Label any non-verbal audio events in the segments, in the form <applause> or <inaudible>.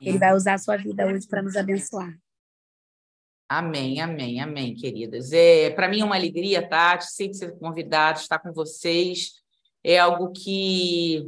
Ele vai usar a sua vida hoje para nos abençoar. Amém, amém, amém, queridas. É, para mim é uma alegria, Tati, sempre ser convidado, estar com vocês. É algo que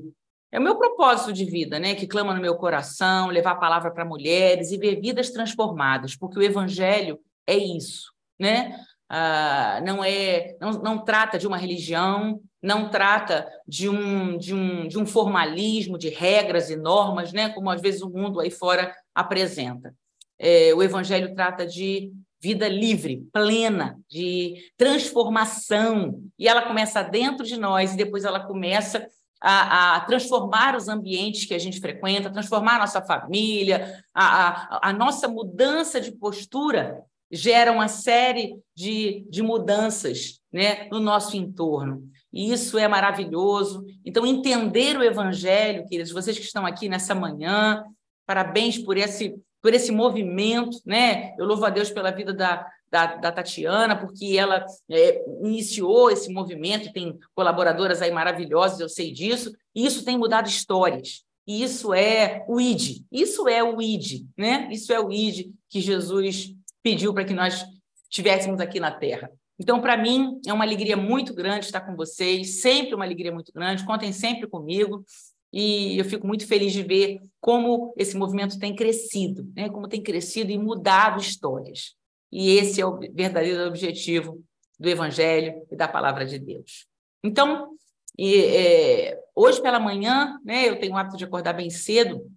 é o meu propósito de vida, né? Que clama no meu coração, levar a palavra para mulheres e ver vidas transformadas, porque o evangelho é isso, né? Ah, não é, não, não trata de uma religião, não trata de um, de, um, de um formalismo, de regras e normas, né? Como às vezes o mundo aí fora apresenta. É, o evangelho trata de vida livre, plena, de transformação, e ela começa dentro de nós e depois ela começa a, a, transformar os ambientes que a gente frequenta, transformar a nossa família, a, a, a nossa mudança de postura gera uma série de, de mudanças né, no nosso entorno. E isso é maravilhoso. Então, entender o Evangelho, queridos, vocês que estão aqui nessa manhã, parabéns por esse, por esse movimento. Né? Eu louvo a Deus pela vida da, da, da Tatiana, porque ela é, iniciou esse movimento, tem colaboradoras aí maravilhosas, eu sei disso, e isso tem mudado histórias. E isso é o ID, isso é o ID, né? Isso é o ID que Jesus pediu para que nós tivéssemos aqui na Terra. Então, para mim, é uma alegria muito grande estar com vocês, sempre uma alegria muito grande, contem sempre comigo, e eu fico muito feliz de ver como esse movimento tem crescido, né? como tem crescido e mudado histórias. E esse é o verdadeiro objetivo do Evangelho e da Palavra de Deus. Então, e, é, hoje pela manhã, né, eu tenho o hábito de acordar bem cedo.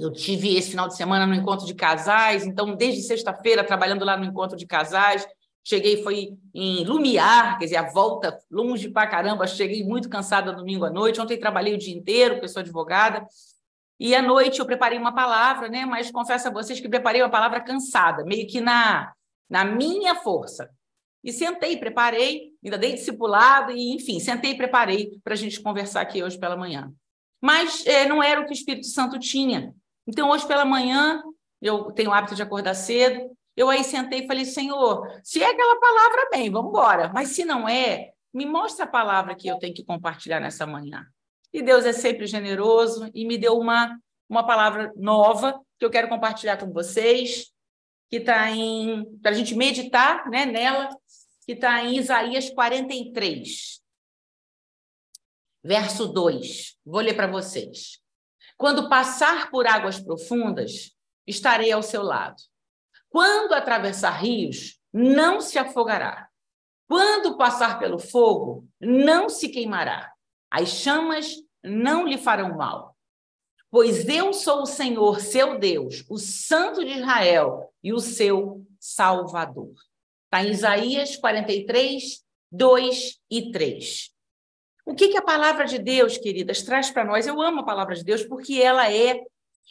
Eu tive esse final de semana no encontro de casais, então, desde sexta-feira, trabalhando lá no encontro de casais, cheguei, foi em Lumiar, quer dizer, a volta longe pra caramba, cheguei muito cansada domingo à noite. Ontem trabalhei o dia inteiro, pessoa advogada, e à noite eu preparei uma palavra, né? Mas confesso a vocês que preparei uma palavra cansada, meio que na, na minha força. E sentei, preparei, ainda dei discipulado, e enfim, sentei e preparei para a gente conversar aqui hoje pela manhã. Mas é, não era o que o Espírito Santo tinha. Então, hoje pela manhã, eu tenho o hábito de acordar cedo, eu aí sentei e falei, Senhor, se é aquela palavra, bem, vamos embora. Mas se não é, me mostra a palavra que eu tenho que compartilhar nessa manhã. E Deus é sempre generoso e me deu uma, uma palavra nova que eu quero compartilhar com vocês, que está em. para a gente meditar né, nela, que está em Isaías 43, verso 2. Vou ler para vocês. Quando passar por águas profundas, estarei ao seu lado. Quando atravessar rios, não se afogará. Quando passar pelo fogo, não se queimará. As chamas não lhe farão mal. Pois eu sou o Senhor, seu Deus, o Santo de Israel e o seu Salvador. Está em Isaías 43, 2 e 3. O que, que a palavra de Deus, queridas, traz para nós? Eu amo a palavra de Deus porque ela é,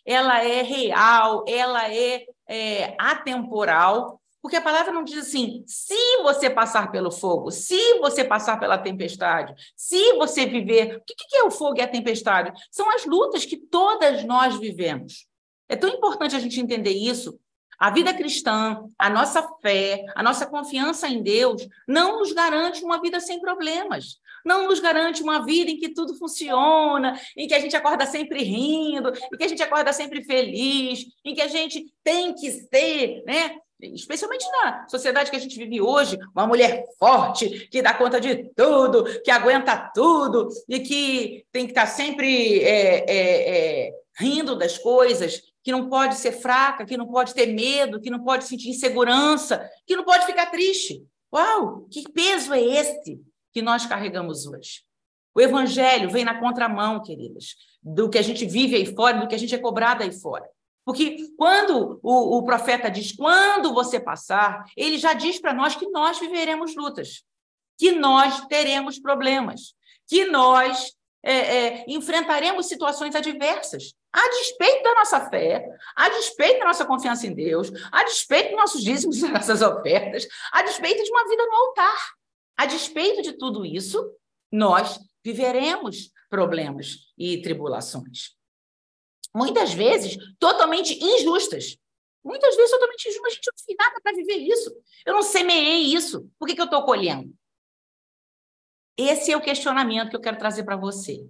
ela é real, ela é, é atemporal porque a palavra não diz assim: se você passar pelo fogo, se você passar pela tempestade, se você viver. O que é o fogo e a tempestade? São as lutas que todas nós vivemos. É tão importante a gente entender isso. A vida cristã, a nossa fé, a nossa confiança em Deus não nos garante uma vida sem problemas. Não nos garante uma vida em que tudo funciona, em que a gente acorda sempre rindo, em que a gente acorda sempre feliz, em que a gente tem que ser, né? especialmente na sociedade que a gente vive hoje, uma mulher forte, que dá conta de tudo, que aguenta tudo e que tem que estar sempre é, é, é, rindo das coisas, que não pode ser fraca, que não pode ter medo, que não pode sentir insegurança, que não pode ficar triste. Uau, que peso é este que nós carregamos hoje? O evangelho vem na contramão, queridas, do que a gente vive aí fora, do que a gente é cobrado aí fora. Porque quando o, o profeta diz, quando você passar, ele já diz para nós que nós viveremos lutas, que nós teremos problemas, que nós é, é, enfrentaremos situações adversas, a despeito da nossa fé, a despeito da nossa confiança em Deus, a despeito dos nossos dízimos <laughs> e nossas ofertas, a despeito de uma vida no altar. A despeito de tudo isso, nós viveremos problemas e tribulações muitas vezes totalmente injustas. Muitas vezes totalmente injustas. A gente não fez nada para viver isso. Eu não semeei isso. Por que, que eu estou colhendo? Esse é o questionamento que eu quero trazer para você.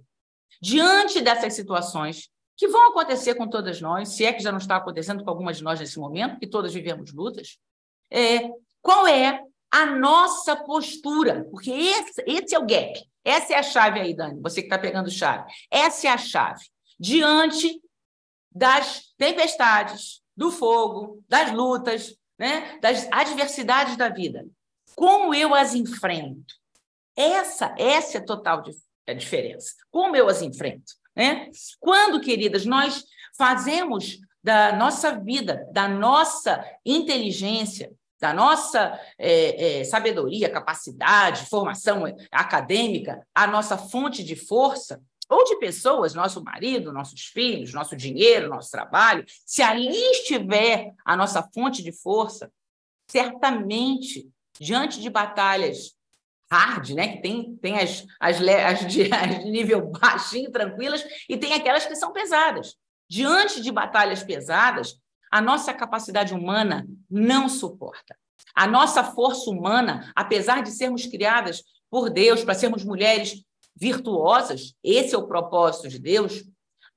Diante dessas situações que vão acontecer com todas nós, se é que já não está acontecendo com algumas de nós nesse momento, que todas vivemos lutas. É, qual é a nossa postura? Porque esse, esse é o gap. Essa é a chave aí, Dani, você que está pegando chave. Essa é a chave. Diante das tempestades, do fogo, das lutas, né, das adversidades da vida. Como eu as enfrento? Essa, essa é a total a diferença. Como eu as enfrento? Né? Quando, queridas, nós fazemos da nossa vida, da nossa inteligência, da nossa é, é, sabedoria, capacidade, formação acadêmica, a nossa fonte de força, ou de pessoas, nosso marido, nossos filhos, nosso dinheiro, nosso trabalho, se ali estiver a nossa fonte de força, certamente, diante de batalhas hard, né, que tem, tem as, as, as, de, <laughs> as de nível baixinho, tranquilas, e tem aquelas que são pesadas. Diante de batalhas pesadas, a nossa capacidade humana não suporta. A nossa força humana, apesar de sermos criadas por Deus para sermos mulheres virtuosas, esse é o propósito de Deus,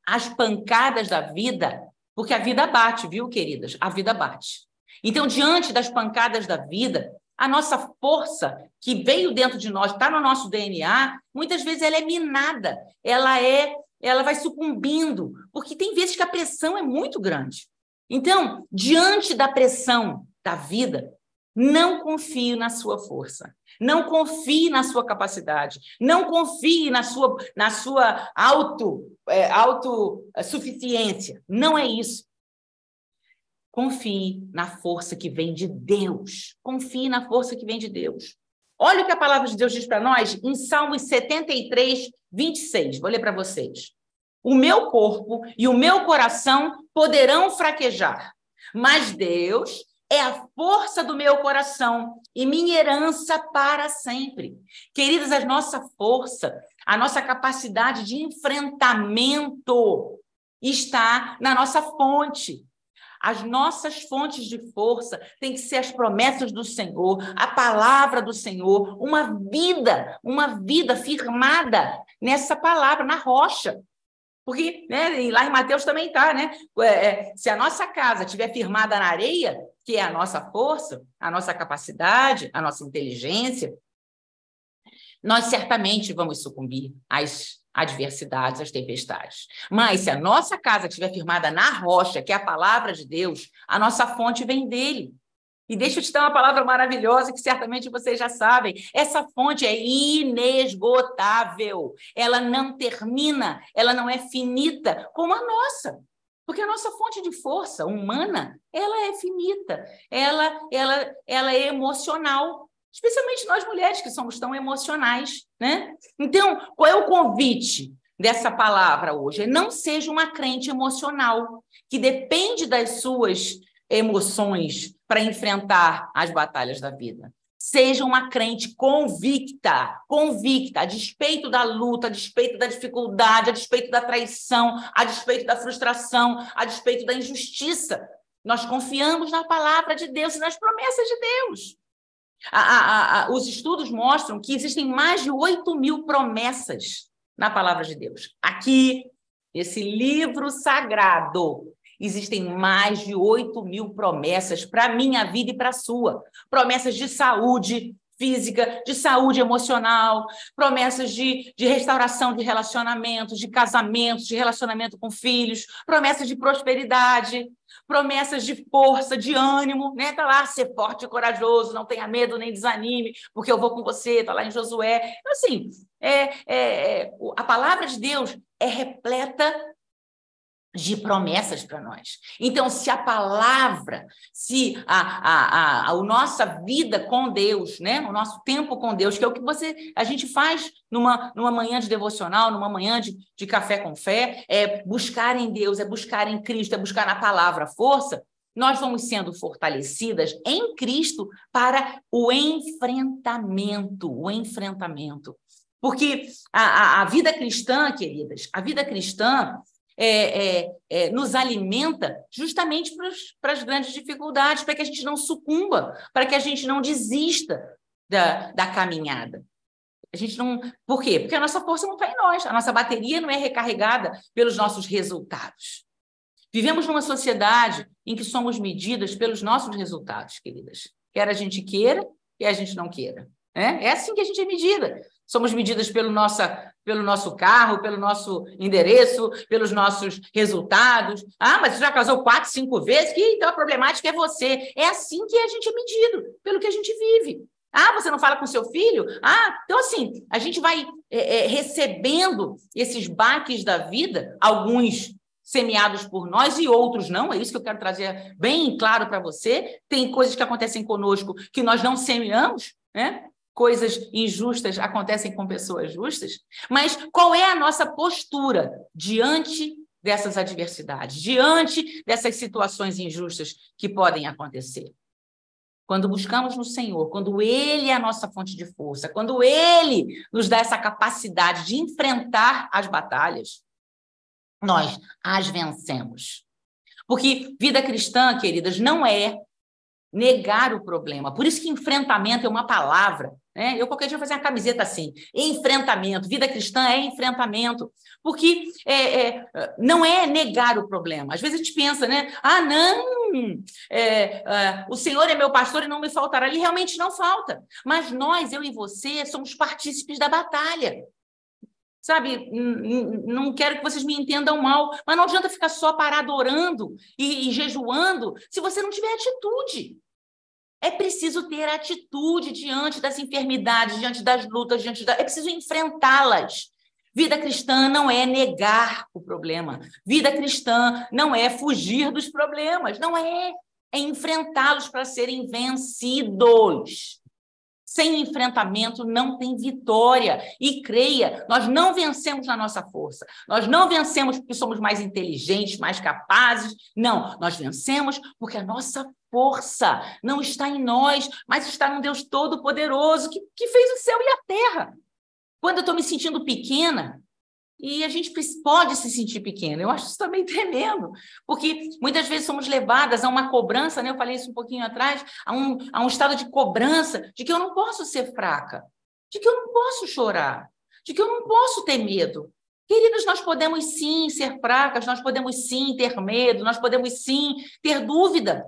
as pancadas da vida, porque a vida bate, viu, queridas? A vida bate. Então, diante das pancadas da vida, a nossa força que veio dentro de nós, está no nosso DNA, muitas vezes ela é minada, ela é, ela vai sucumbindo, porque tem vezes que a pressão é muito grande. Então, diante da pressão da vida, não confie na sua força. Não confie na sua capacidade. Não confie na sua, na sua auto, é, autossuficiência. Não é isso. Confie na força que vem de Deus. Confie na força que vem de Deus. Olha o que a palavra de Deus diz para nós em Salmos 73, 26. Vou ler para vocês. O meu corpo e o meu coração poderão fraquejar, mas Deus é a força do meu coração e minha herança para sempre. Queridas, a nossa força, a nossa capacidade de enfrentamento está na nossa fonte. As nossas fontes de força têm que ser as promessas do Senhor, a palavra do Senhor, uma vida, uma vida firmada nessa palavra, na rocha. Porque né, lá em Mateus também está, né? É, é, se a nossa casa estiver firmada na areia, que é a nossa força, a nossa capacidade, a nossa inteligência, nós certamente vamos sucumbir às adversidades, às tempestades. Mas se a nossa casa estiver firmada na rocha, que é a palavra de Deus, a nossa fonte vem dele. E deixa eu te dar uma palavra maravilhosa que certamente vocês já sabem. Essa fonte é inesgotável. Ela não termina, ela não é finita como a nossa. Porque a nossa fonte de força humana, ela é finita, ela, ela, ela é emocional, especialmente nós mulheres que somos tão emocionais, né? Então, qual é o convite dessa palavra hoje? É não seja uma crente emocional, que depende das suas emoções para enfrentar as batalhas da vida. Seja uma crente convicta, convicta, a despeito da luta, a despeito da dificuldade, a despeito da traição, a despeito da frustração, a despeito da injustiça. Nós confiamos na palavra de Deus e nas promessas de Deus. A, a, a, os estudos mostram que existem mais de 8 mil promessas na palavra de Deus. Aqui, esse livro sagrado, existem mais de 8 mil promessas para a minha vida e para a sua. Promessas de saúde física, de saúde emocional, promessas de, de restauração de relacionamentos, de casamentos, de relacionamento com filhos, promessas de prosperidade, promessas de força, de ânimo, né? Tá lá, ser forte e corajoso, não tenha medo nem desanime, porque eu vou com você, tá lá em Josué. Então, assim, é, é, é a palavra de Deus é repleta de promessas para nós. Então, se a palavra, se a, a, a, a, nossa vida com Deus, né? o nosso tempo com Deus, que é o que você a gente faz numa, numa manhã de devocional, numa manhã de, de café com fé, é buscar em Deus, é buscar em Cristo, é buscar na palavra força, nós vamos sendo fortalecidas em Cristo para o enfrentamento, o enfrentamento. Porque a, a, a vida cristã, queridas, a vida cristã, é, é, é, nos alimenta justamente para as grandes dificuldades, para que a gente não sucumba, para que a gente não desista da, da caminhada. A gente não. Por quê? Porque a nossa força não está em nós, a nossa bateria não é recarregada pelos nossos resultados. Vivemos numa sociedade em que somos medidas pelos nossos resultados, queridas. Quer a gente queira, quer a gente não queira. É, é assim que a gente é medida. Somos medidas pelo, nossa, pelo nosso carro, pelo nosso endereço, pelos nossos resultados. Ah, mas você já casou quatro, cinco vezes? Que então a problemática é você. É assim que a gente é medido, pelo que a gente vive. Ah, você não fala com seu filho? Ah, então assim, a gente vai é, é, recebendo esses baques da vida, alguns semeados por nós e outros não. É isso que eu quero trazer bem claro para você. Tem coisas que acontecem conosco que nós não semeamos, né? Coisas injustas acontecem com pessoas justas. Mas qual é a nossa postura diante dessas adversidades, diante dessas situações injustas que podem acontecer? Quando buscamos no Senhor, quando Ele é a nossa fonte de força, quando Ele nos dá essa capacidade de enfrentar as batalhas, nós as vencemos. Porque vida cristã, queridas, não é negar o problema. Por isso que enfrentamento é uma palavra. Né? Eu qualquer dia vou fazer uma camiseta assim: enfrentamento. Vida cristã é enfrentamento. Porque é, é, não é negar o problema. Às vezes a gente pensa, né? Ah, não, é, é o Senhor é meu pastor e não me faltará. Ele realmente não falta. Mas nós, eu e você, somos partícipes da batalha. Sabe, não quero que vocês me entendam mal, mas não adianta ficar só parado orando e, e jejuando se você não tiver atitude. É preciso ter atitude diante das enfermidades, diante das lutas, diante da... é preciso enfrentá-las. Vida cristã não é negar o problema. Vida cristã não é fugir dos problemas. Não é. É enfrentá-los para serem vencidos. Sem enfrentamento não tem vitória. E creia, nós não vencemos na nossa força. Nós não vencemos porque somos mais inteligentes, mais capazes. Não, nós vencemos porque a nossa força não está em nós, mas está no Deus Todo-Poderoso que, que fez o céu e a terra. Quando eu estou me sentindo pequena, e a gente pode se sentir pequena. Eu acho isso também <laughs> tremendo, porque muitas vezes somos levadas a uma cobrança, né? eu falei isso um pouquinho atrás, a um, a um estado de cobrança de que eu não posso ser fraca, de que eu não posso chorar, de que eu não posso ter medo. Queridos, nós podemos sim ser fracas, nós podemos sim ter medo, nós podemos sim ter dúvida,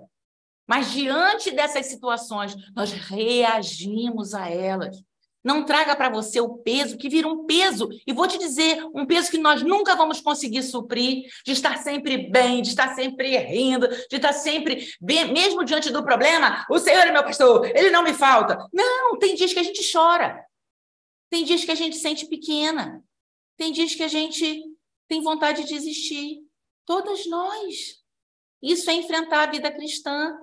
mas diante dessas situações, nós reagimos a elas. Não traga para você o peso que vira um peso. E vou te dizer, um peso que nós nunca vamos conseguir suprir, de estar sempre bem, de estar sempre rindo, de estar sempre bem, mesmo diante do problema. O Senhor é meu pastor, ele não me falta. Não, tem dias que a gente chora. Tem dias que a gente sente pequena. Tem dias que a gente tem vontade de desistir. Todas nós. Isso é enfrentar a vida cristã.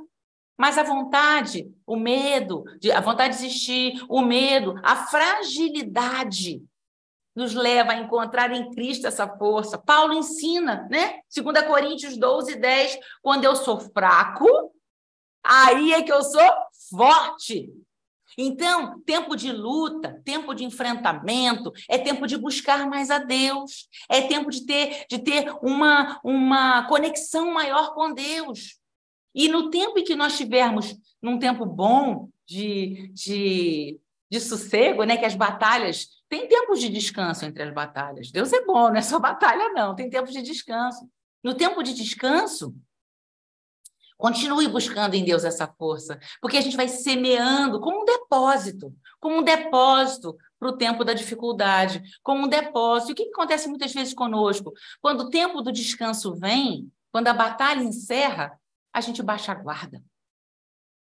Mas a vontade, o medo, a vontade de existir, o medo, a fragilidade nos leva a encontrar em Cristo essa força. Paulo ensina, né? 2 Coríntios 12, 10, quando eu sou fraco, aí é que eu sou forte. Então, tempo de luta, tempo de enfrentamento, é tempo de buscar mais a Deus, é tempo de ter, de ter uma, uma conexão maior com Deus. E no tempo em que nós tivermos, num tempo bom de, de, de sossego, né, que as batalhas. Tem tempos de descanso entre as batalhas. Deus é bom, não é só <laughs> batalha, não. Tem tempos de descanso. No tempo de descanso, Continue buscando em Deus essa força, porque a gente vai semeando como um depósito, como um depósito para o tempo da dificuldade, como um depósito. E o que acontece muitas vezes conosco? Quando o tempo do descanso vem, quando a batalha encerra, a gente baixa a guarda.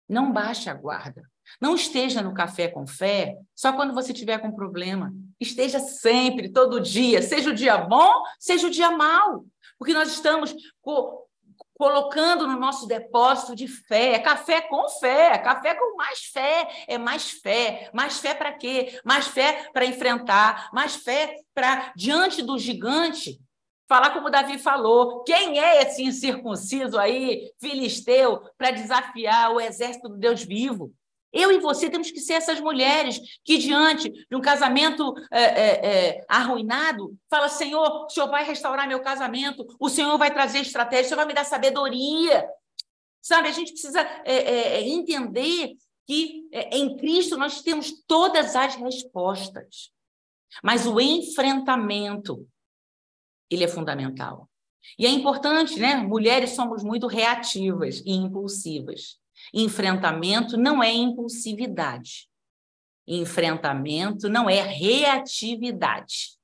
Não baixe a guarda. Não esteja no café com fé só quando você tiver com problema. Esteja sempre, todo dia, seja o dia bom, seja o dia mau. Porque nós estamos co colocando no nosso depósito de fé. É café com fé, é café com mais fé. É mais fé. Mais fé para quê? Mais fé para enfrentar, mais fé para, diante do gigante, falar como Davi falou. Quem é esse incircunciso aí, filisteu, para desafiar o exército do Deus vivo? Eu e você temos que ser essas mulheres que, diante de um casamento é, é, é, arruinado, fala: Senhor, o Senhor vai restaurar meu casamento, o Senhor vai trazer estratégia, o Senhor vai me dar sabedoria. Sabe, a gente precisa é, é, é, entender que em Cristo nós temos todas as respostas. Mas o enfrentamento, ele é fundamental. E é importante, né? Mulheres somos muito reativas e impulsivas. Enfrentamento não é impulsividade. Enfrentamento não é reatividade.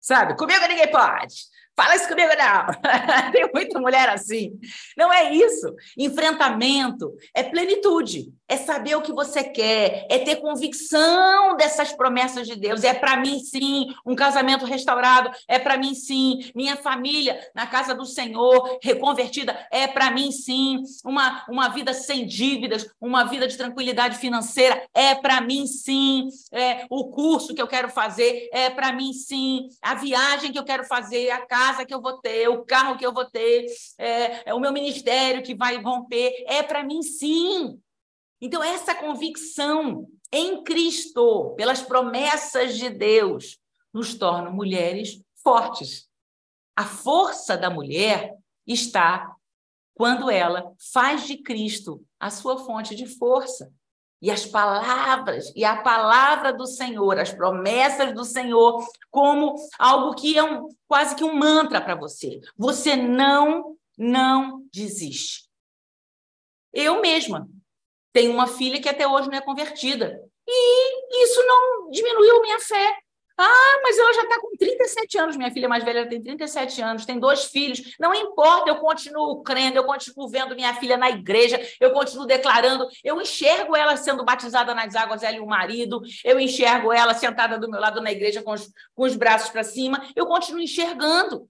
Sabe? Comigo ninguém pode. Fala isso comigo, não. <laughs> Tem muita mulher assim. Não é isso. Enfrentamento é plenitude, é saber o que você quer, é ter convicção dessas promessas de Deus. É para mim, sim, um casamento restaurado. É para mim, sim, minha família na casa do Senhor, reconvertida. É para mim, sim, uma, uma vida sem dívidas, uma vida de tranquilidade financeira. É para mim, sim, é, o curso que eu quero fazer. É para mim, sim, a viagem que eu quero fazer, a casa casa que eu vou ter, o carro que eu vou ter, é, é o meu ministério que vai romper. É para mim, sim. Então, essa convicção em Cristo, pelas promessas de Deus, nos torna mulheres fortes. A força da mulher está quando ela faz de Cristo a sua fonte de força. E as palavras, e a palavra do Senhor, as promessas do Senhor, como algo que é um, quase que um mantra para você. Você não, não desiste. Eu mesma tenho uma filha que até hoje não é convertida. E isso não diminuiu minha fé. Ah, mas ela já está com 37 anos, minha filha mais velha tem 37 anos, tem dois filhos. Não importa, eu continuo crendo, eu continuo vendo minha filha na igreja, eu continuo declarando, eu enxergo ela sendo batizada nas águas, ela e o marido, eu enxergo ela sentada do meu lado na igreja com os, com os braços para cima, eu continuo enxergando.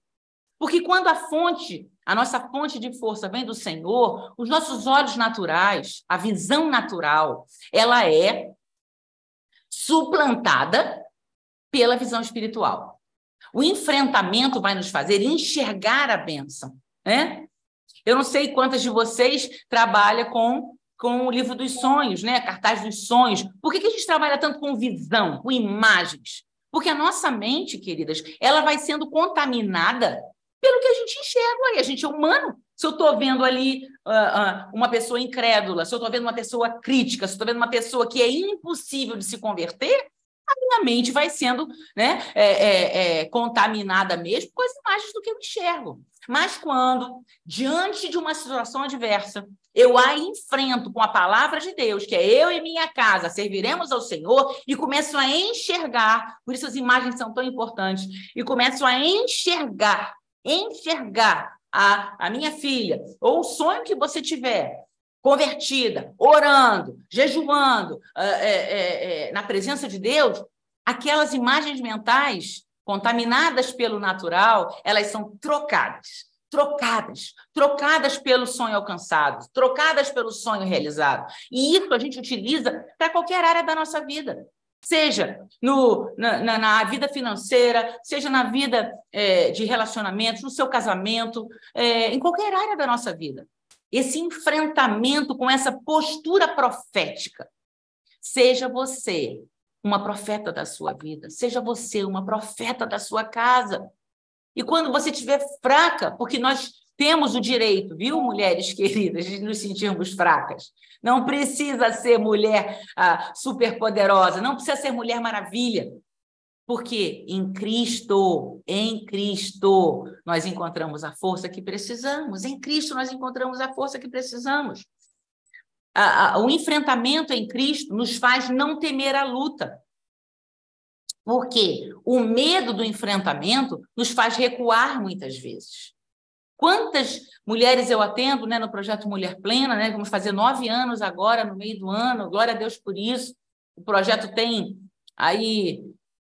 Porque quando a fonte, a nossa fonte de força vem do Senhor, os nossos olhos naturais, a visão natural, ela é suplantada pela visão espiritual. O enfrentamento vai nos fazer enxergar a bênção, né? Eu não sei quantas de vocês trabalham com, com o livro dos sonhos, né? Cartaz dos sonhos. Por que, que a gente trabalha tanto com visão, com imagens? Porque a nossa mente, queridas, ela vai sendo contaminada pelo que a gente enxerga aí. A gente é humano. Se eu estou vendo ali uh, uh, uma pessoa incrédula, se eu estou vendo uma pessoa crítica, se eu estou vendo uma pessoa que é impossível de se converter, a minha mente vai sendo né, é, é, é, contaminada mesmo com as imagens do que eu enxergo. Mas quando, diante de uma situação adversa, eu a enfrento com a palavra de Deus, que é eu e minha casa serviremos ao Senhor, e começo a enxergar, por isso as imagens são tão importantes, e começo a enxergar, enxergar a, a minha filha, ou o sonho que você tiver, convertida, orando, jejuando, é, é, é, na presença de Deus, aquelas imagens mentais contaminadas pelo natural, elas são trocadas. Trocadas, trocadas pelo sonho alcançado, trocadas pelo sonho realizado. E isso a gente utiliza para qualquer área da nossa vida seja no, na, na, vida financeira, seja na vida é, de relacionamentos, no seu casamento, é, em qualquer área da nossa vida esse enfrentamento com essa postura profética. Seja você uma profeta da sua vida, seja você uma profeta da sua casa. E quando você estiver fraca, porque nós temos o direito, viu, mulheres <laughs> queridas, de nos sentirmos fracas. Não precisa ser mulher ah, superpoderosa, não precisa ser mulher maravilha. Porque em Cristo, em Cristo, nós encontramos a força que precisamos. Em Cristo, nós encontramos a força que precisamos. O enfrentamento em Cristo nos faz não temer a luta. Porque o medo do enfrentamento nos faz recuar muitas vezes. Quantas mulheres eu atendo né, no projeto Mulher Plena, né? Vamos fazer nove anos agora, no meio do ano, glória a Deus por isso. O projeto tem aí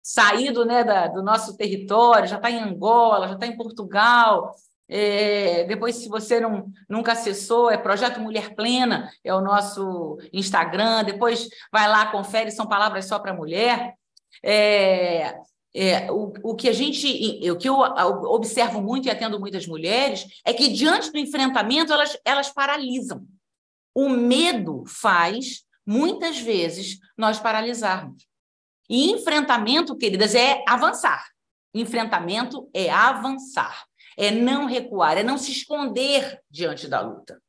saído né, da, do nosso território, já está em Angola, já está em Portugal. É, depois, se você não, nunca acessou, é Projeto Mulher Plena, é o nosso Instagram. Depois vai lá, confere, são palavras só para mulher. É, é, o, o que a gente, o que eu observo muito e atendo muitas mulheres é que diante do enfrentamento elas, elas paralisam. O medo faz muitas vezes nós paralisarmos. E enfrentamento, queridas, é avançar. Enfrentamento é avançar, é não recuar, é não se esconder diante da luta.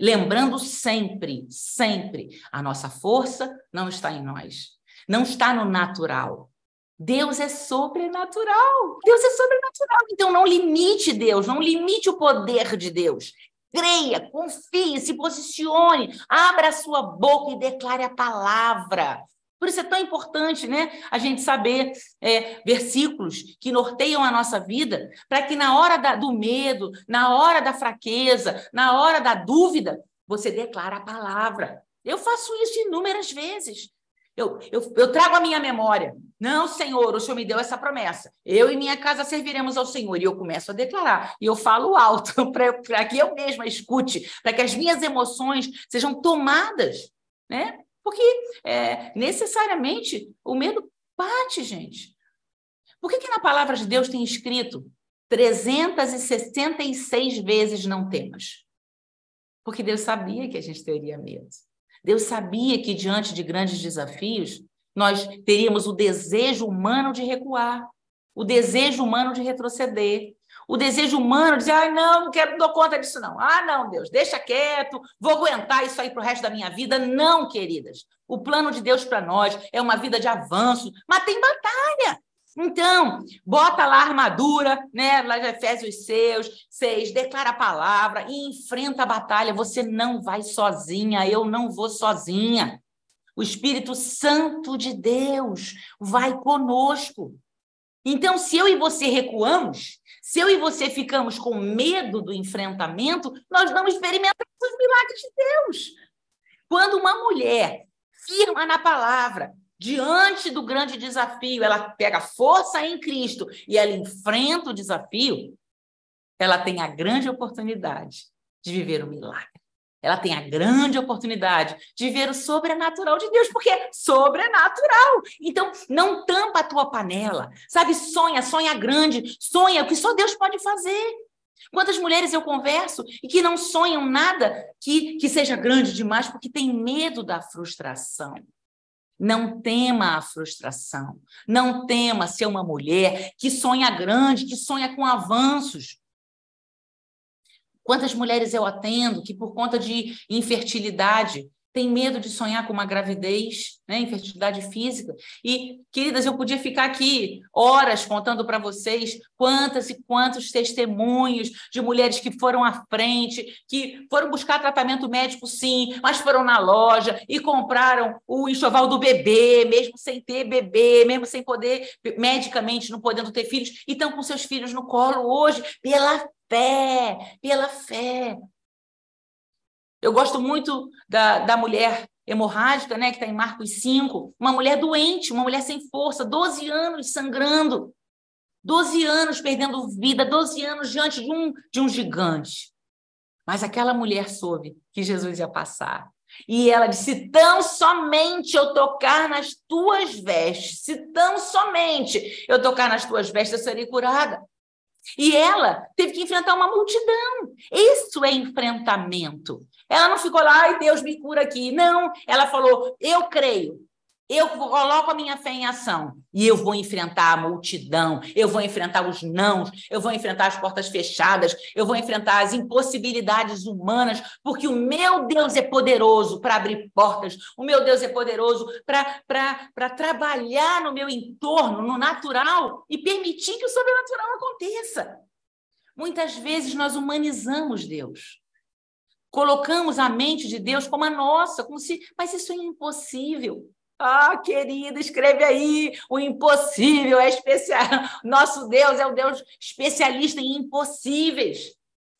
Lembrando sempre, sempre, a nossa força não está em nós, não está no natural. Deus é sobrenatural. Deus é sobrenatural. Então não limite Deus, não limite o poder de Deus. Creia, confie, se posicione, abra a sua boca e declare a palavra. Por isso é tão importante, né, a gente saber é, versículos que norteiam a nossa vida, para que na hora da, do medo, na hora da fraqueza, na hora da dúvida, você declara a palavra. Eu faço isso inúmeras vezes. Eu, eu, eu trago a minha memória. Não, Senhor, o Senhor me deu essa promessa. Eu e minha casa serviremos ao Senhor. E eu começo a declarar. E eu falo alto <laughs> para que eu mesma escute, para que as minhas emoções sejam tomadas, né? Porque é, necessariamente o medo bate, gente. Por que, que na palavra de Deus tem escrito 366 vezes não temas? Porque Deus sabia que a gente teria medo. Deus sabia que diante de grandes desafios, nós teríamos o desejo humano de recuar, o desejo humano de retroceder, o desejo humano de dizer, ah, não, não quero, não dou conta disso, não. Ah, não, Deus, deixa quieto, vou aguentar isso aí para o resto da minha vida. Não, queridas. O plano de Deus para nós é uma vida de avanço, mas tem batalha. Então, bota lá a armadura, né? Lá de Efésios 6, 6, declara a palavra e enfrenta a batalha. Você não vai sozinha, eu não vou sozinha. O Espírito Santo de Deus vai conosco. Então, se eu e você recuamos, se eu e você ficamos com medo do enfrentamento, nós não experimentamos os milagres de Deus. Quando uma mulher firma na palavra, diante do grande desafio, ela pega força em Cristo e ela enfrenta o desafio, ela tem a grande oportunidade de viver o milagre ela tem a grande oportunidade de ver o sobrenatural de Deus, porque é sobrenatural. Então, não tampa a tua panela, sabe? Sonha, sonha grande, sonha o que só Deus pode fazer. Quantas mulheres eu converso e que não sonham nada que, que seja grande demais porque tem medo da frustração. Não tema a frustração. Não tema ser uma mulher que sonha grande, que sonha com avanços. Quantas mulheres eu atendo que, por conta de infertilidade, tem medo de sonhar com uma gravidez, né, infertilidade física. E, queridas, eu podia ficar aqui horas contando para vocês quantas e quantos testemunhos de mulheres que foram à frente, que foram buscar tratamento médico, sim, mas foram na loja e compraram o enxoval do bebê, mesmo sem ter bebê, mesmo sem poder, medicamente não podendo ter filhos, e estão com seus filhos no colo hoje, pela fé, pela fé. Eu gosto muito da, da mulher hemorrágica, né, que está em Marcos 5, uma mulher doente, uma mulher sem força, 12 anos sangrando, 12 anos perdendo vida, 12 anos diante de um, de um gigante. Mas aquela mulher soube que Jesus ia passar. E ela disse: tão somente eu tocar nas tuas vestes, se tão somente eu tocar nas tuas vestes, eu serei curada. E ela teve que enfrentar uma multidão. Isso é enfrentamento. Ela não ficou lá, ai, Deus me cura aqui. Não, ela falou: eu creio. Eu coloco a minha fé em ação e eu vou enfrentar a multidão, eu vou enfrentar os nãos, eu vou enfrentar as portas fechadas, eu vou enfrentar as impossibilidades humanas, porque o meu Deus é poderoso para abrir portas, o meu Deus é poderoso para trabalhar no meu entorno, no natural e permitir que o sobrenatural aconteça. Muitas vezes nós humanizamos Deus. Colocamos a mente de Deus como a nossa, como se, mas isso é impossível. Ah, querida, escreve aí. O impossível é especial. <laughs> Nosso Deus é o Deus especialista em impossíveis.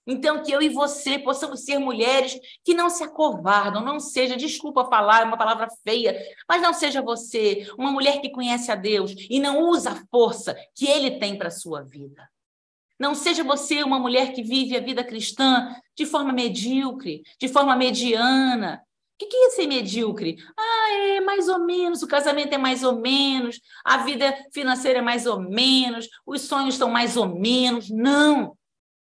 Então, que eu e você possamos ser mulheres que não se acovardam, não seja, desculpa falar, é uma palavra feia, mas não seja você uma mulher que conhece a Deus e não usa a força que Ele tem para a sua vida. Não seja você uma mulher que vive a vida cristã de forma medíocre, de forma mediana, o que é ser medíocre? Ah, é mais ou menos, o casamento é mais ou menos, a vida financeira é mais ou menos, os sonhos estão mais ou menos. Não!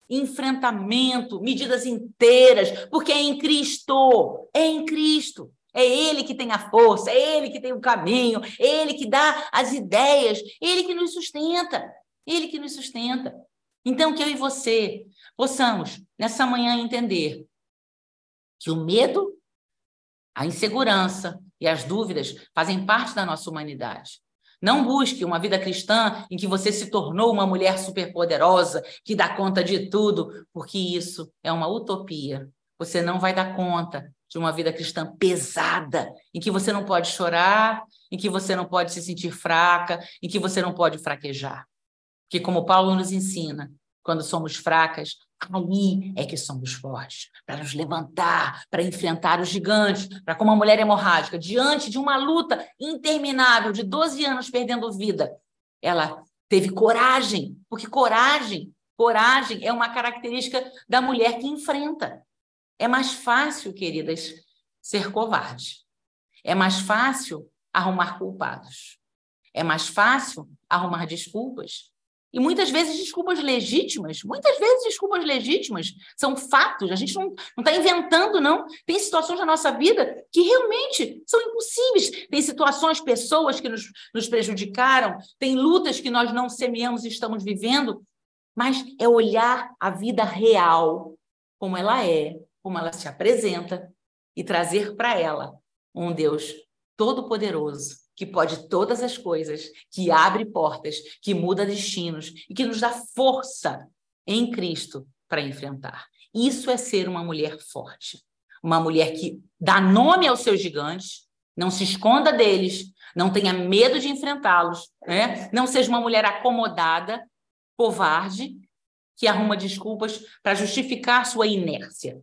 Enfrentamento, medidas inteiras, porque é em Cristo, é em Cristo. É Ele que tem a força, é Ele que tem o caminho, é Ele que dá as ideias, é Ele que nos sustenta, Ele que nos sustenta. Então, que eu e você possamos, nessa manhã, entender que o medo, a insegurança e as dúvidas fazem parte da nossa humanidade. Não busque uma vida cristã em que você se tornou uma mulher superpoderosa, que dá conta de tudo, porque isso é uma utopia. Você não vai dar conta de uma vida cristã pesada, em que você não pode chorar, em que você não pode se sentir fraca, em que você não pode fraquejar. Porque, como Paulo nos ensina, quando somos fracas, aí é que somos fortes, para nos levantar, para enfrentar os gigantes, para como uma mulher hemorrágica, diante de uma luta interminável de 12 anos perdendo vida, ela teve coragem, porque coragem, coragem é uma característica da mulher que enfrenta. É mais fácil, queridas, ser covarde. É mais fácil arrumar culpados. É mais fácil arrumar desculpas. E muitas vezes desculpas legítimas, muitas vezes desculpas legítimas, são fatos, a gente não está inventando, não. Tem situações da nossa vida que realmente são impossíveis. Tem situações, pessoas que nos, nos prejudicaram, tem lutas que nós não semeamos e estamos vivendo, mas é olhar a vida real, como ela é, como ela se apresenta, e trazer para ela um Deus todo-poderoso, que pode todas as coisas, que abre portas, que muda destinos e que nos dá força em Cristo para enfrentar. Isso é ser uma mulher forte. Uma mulher que dá nome aos seus gigantes, não se esconda deles, não tenha medo de enfrentá-los, né? não seja uma mulher acomodada, covarde, que arruma desculpas para justificar sua inércia.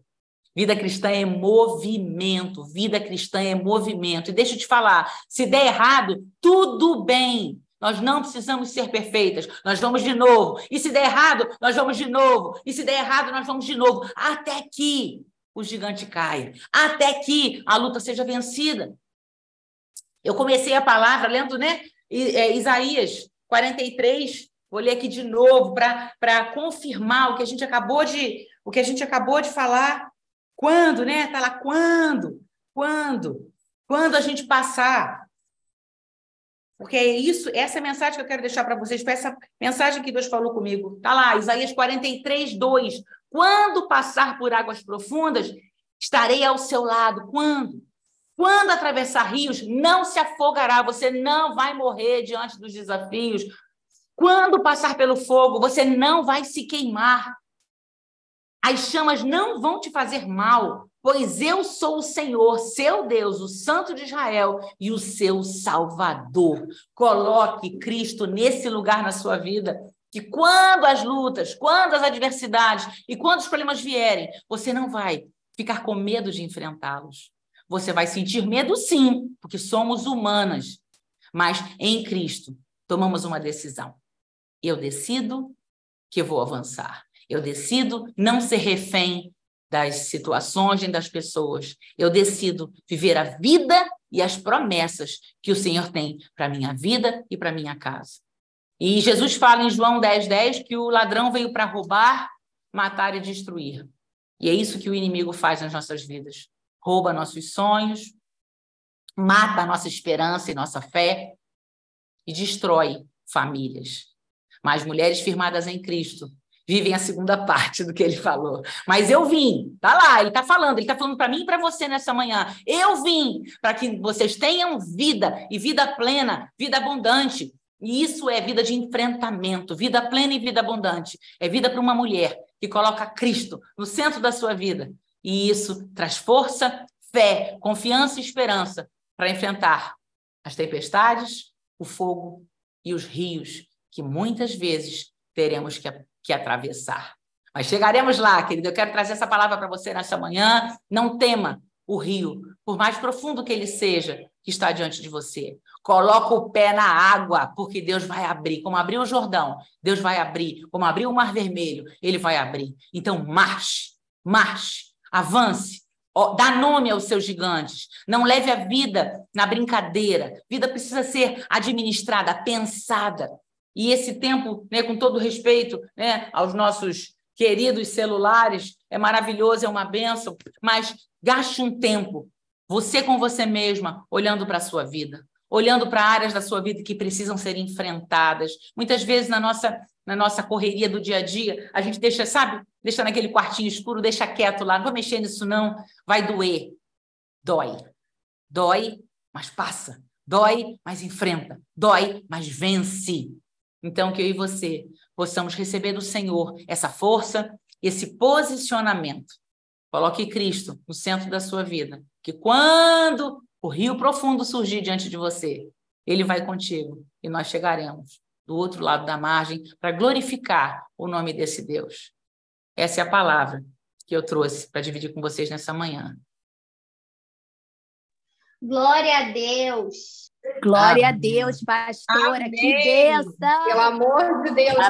Vida cristã é movimento, vida cristã é movimento. E deixa eu te falar, se der errado, tudo bem. Nós não precisamos ser perfeitas. Nós vamos de novo. E se der errado, nós vamos de novo. E se der errado, nós vamos de novo. Até que o gigante caia. Até que a luta seja vencida. Eu comecei a palavra lendo, né? É, Isaías 43. Vou ler aqui de novo para confirmar o que a gente acabou de o que a gente acabou de falar. Quando, né? Tá lá quando? Quando? Quando a gente passar? Porque é isso, essa é a mensagem que eu quero deixar para vocês, essa mensagem que Deus falou comigo. Tá lá, Isaías 43, 2. Quando passar por águas profundas, estarei ao seu lado. Quando? Quando atravessar rios, não se afogará, você não vai morrer diante dos desafios. Quando passar pelo fogo, você não vai se queimar. As chamas não vão te fazer mal, pois eu sou o Senhor, seu Deus, o Santo de Israel e o seu Salvador. Coloque Cristo nesse lugar na sua vida. Que quando as lutas, quando as adversidades e quando os problemas vierem, você não vai ficar com medo de enfrentá-los. Você vai sentir medo, sim, porque somos humanas. Mas em Cristo, tomamos uma decisão. Eu decido que vou avançar. Eu decido não ser refém das situações nem das pessoas. Eu decido viver a vida e as promessas que o Senhor tem para minha vida e para minha casa. E Jesus fala em João 10, 10 que o ladrão veio para roubar, matar e destruir. E é isso que o inimigo faz nas nossas vidas. Rouba nossos sonhos, mata a nossa esperança e nossa fé e destrói famílias. Mas mulheres firmadas em Cristo vivem a segunda parte do que ele falou. Mas eu vim, tá lá, ele tá falando, ele tá falando para mim e para você nessa manhã. Eu vim para que vocês tenham vida e vida plena, vida abundante. E isso é vida de enfrentamento, vida plena e vida abundante. É vida para uma mulher que coloca Cristo no centro da sua vida. E isso traz força, fé, confiança e esperança para enfrentar as tempestades, o fogo e os rios que muitas vezes teremos que que atravessar. Mas chegaremos lá, querido. Eu quero trazer essa palavra para você nesta manhã. Não tema o rio, por mais profundo que ele seja, que está diante de você. Coloca o pé na água, porque Deus vai abrir. Como abriu o Jordão, Deus vai abrir. Como abriu o Mar Vermelho, ele vai abrir. Então, marche, marche, avance. Dá nome aos seus gigantes. Não leve a vida na brincadeira. Vida precisa ser administrada, pensada. E esse tempo, né, com todo respeito né, aos nossos queridos celulares, é maravilhoso, é uma benção, mas gaste um tempo, você com você mesma, olhando para a sua vida, olhando para áreas da sua vida que precisam ser enfrentadas. Muitas vezes na nossa na nossa correria do dia a dia, a gente deixa, sabe, deixa naquele quartinho escuro, deixa quieto lá, não vou mexer nisso não, vai doer. Dói. Dói, mas passa. Dói, mas enfrenta. Dói, mas vence. Então que eu e você possamos receber do Senhor essa força, esse posicionamento. Coloque Cristo no centro da sua vida, que quando o rio profundo surgir diante de você, ele vai contigo e nós chegaremos do outro lado da margem para glorificar o nome desse Deus. Essa é a palavra que eu trouxe para dividir com vocês nessa manhã. Glória a Deus. Glória Amém. a Deus, pastora. Amém. Que bênção. Pelo amor de Deus,